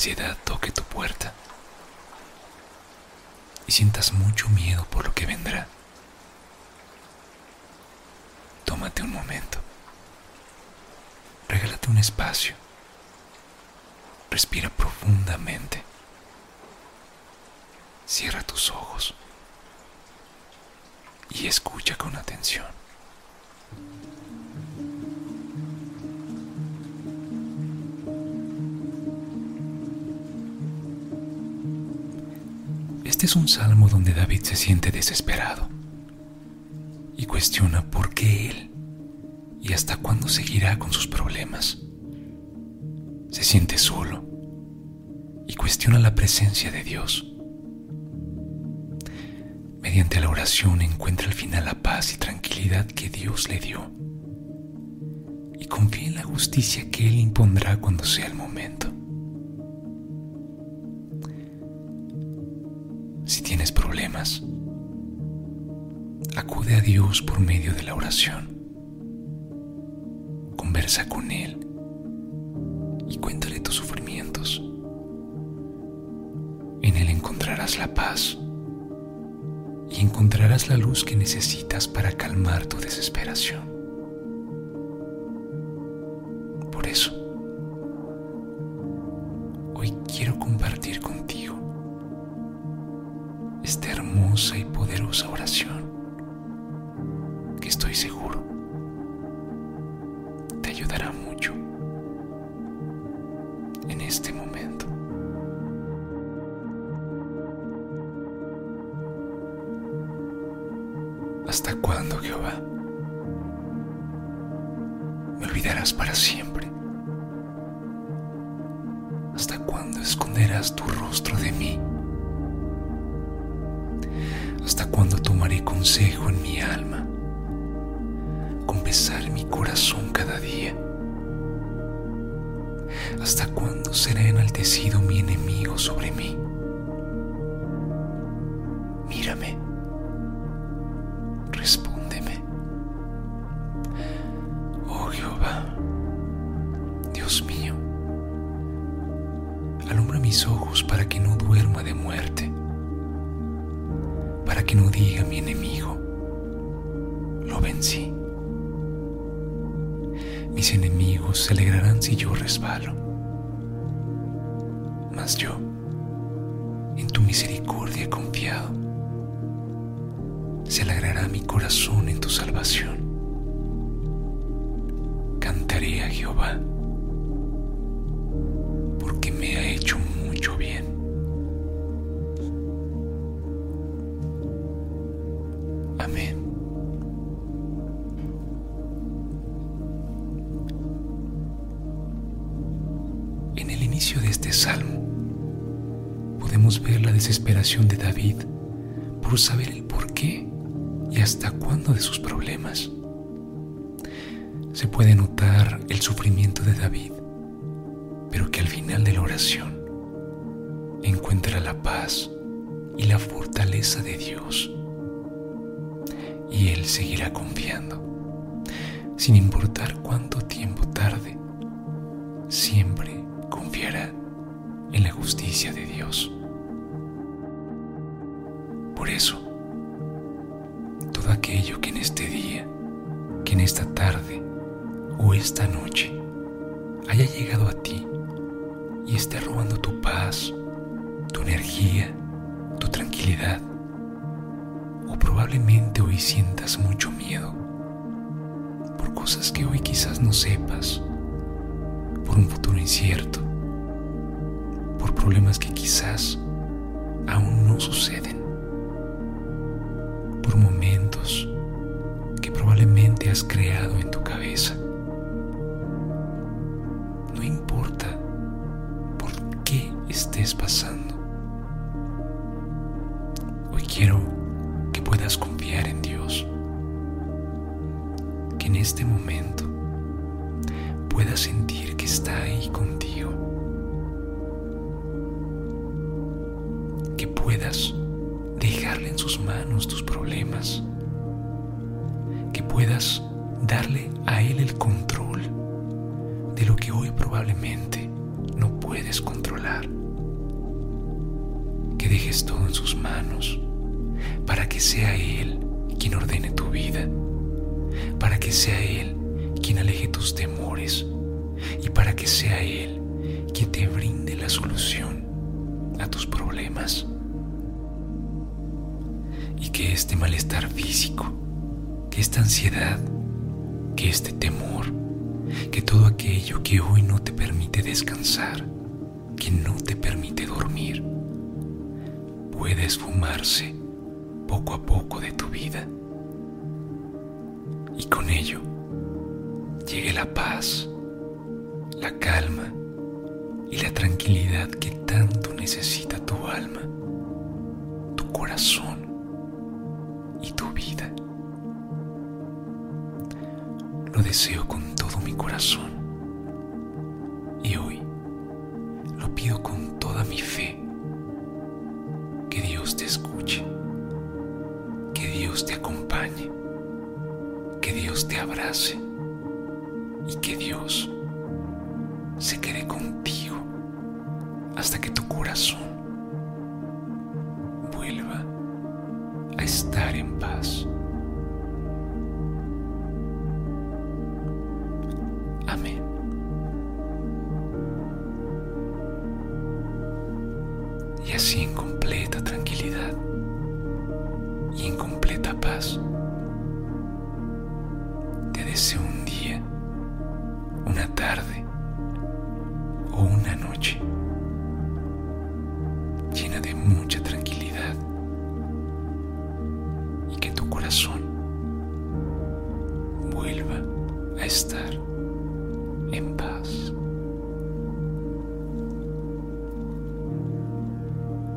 Ansiedad toque tu puerta y sientas mucho miedo por lo que vendrá, tómate un momento, regálate un espacio, respira profundamente, cierra tus ojos y escucha con atención. Este es un salmo donde David se siente desesperado y cuestiona por qué él y hasta cuándo seguirá con sus problemas. Se siente solo y cuestiona la presencia de Dios. Mediante la oración encuentra al final la paz y tranquilidad que Dios le dio y confía en la justicia que Él impondrá cuando sea el momento. Tienes problemas, acude a Dios por medio de la oración. Conversa con Él y cuéntale tus sufrimientos. En Él encontrarás la paz y encontrarás la luz que necesitas para calmar tu desesperación. Cuándo, Jehová? ¿Me olvidarás para siempre? ¿Hasta cuándo esconderás tu rostro de mí? ¿Hasta cuándo tomaré consejo en mi alma? Confesar mi corazón cada día. ¿Hasta cuándo será enaltecido mi enemigo sobre mí? Mírame. Alumbra mis ojos para que no duerma de muerte que no diga mi enemigo, lo vencí. Mis enemigos se alegrarán si yo resbalo, mas yo, en tu misericordia confiado, se alegrará mi corazón en tu salvación. Cantaré a Jehová inicio de este salmo podemos ver la desesperación de David por saber el porqué y hasta cuándo de sus problemas. Se puede notar el sufrimiento de David, pero que al final de la oración encuentra la paz y la fortaleza de Dios. Él seguirá confiando, sin importar cuánto tiempo tarde, siempre confiará en la justicia de Dios. Por eso, todo aquello que en este día, que en esta tarde o esta noche haya llegado a ti y esté robando tu paz, tu energía, tu tranquilidad, o probablemente hoy sientas mucho miedo por cosas que hoy quizás no sepas por un futuro incierto, por problemas que quizás aún no suceden, por momentos que probablemente has creado en tu cabeza. No importa por qué estés pasando. Este momento puedas sentir que está ahí contigo, que puedas dejarle en sus manos tus problemas, que puedas darle a Él el control de lo que hoy probablemente no puedes controlar. Que dejes todo en sus manos para que sea Él quien ordene tu vida, para que sea Él quien aleje tus temores y para que sea Él quien te brinde la solución a tus problemas. Y que este malestar físico, que esta ansiedad, que este temor, que todo aquello que hoy no te permite descansar, que no te permite dormir, pueda esfumarse poco a poco de tu vida. Y con ello llegue la paz, la calma y la tranquilidad que tanto necesita tu alma, tu corazón y tu vida. Lo deseo con todo mi corazón y hoy lo pido con toda mi fe. Que Dios te escuche, que Dios te acompañe, Te abrace y que Dios se quede contigo hasta que tu corazón vuelva a estar en paz. Amén. Y así en completa tranquilidad y en completa paz, estar en paz.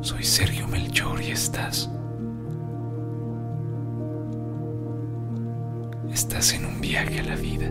Soy Sergio Melchor y estás. Estás en un viaje a la vida.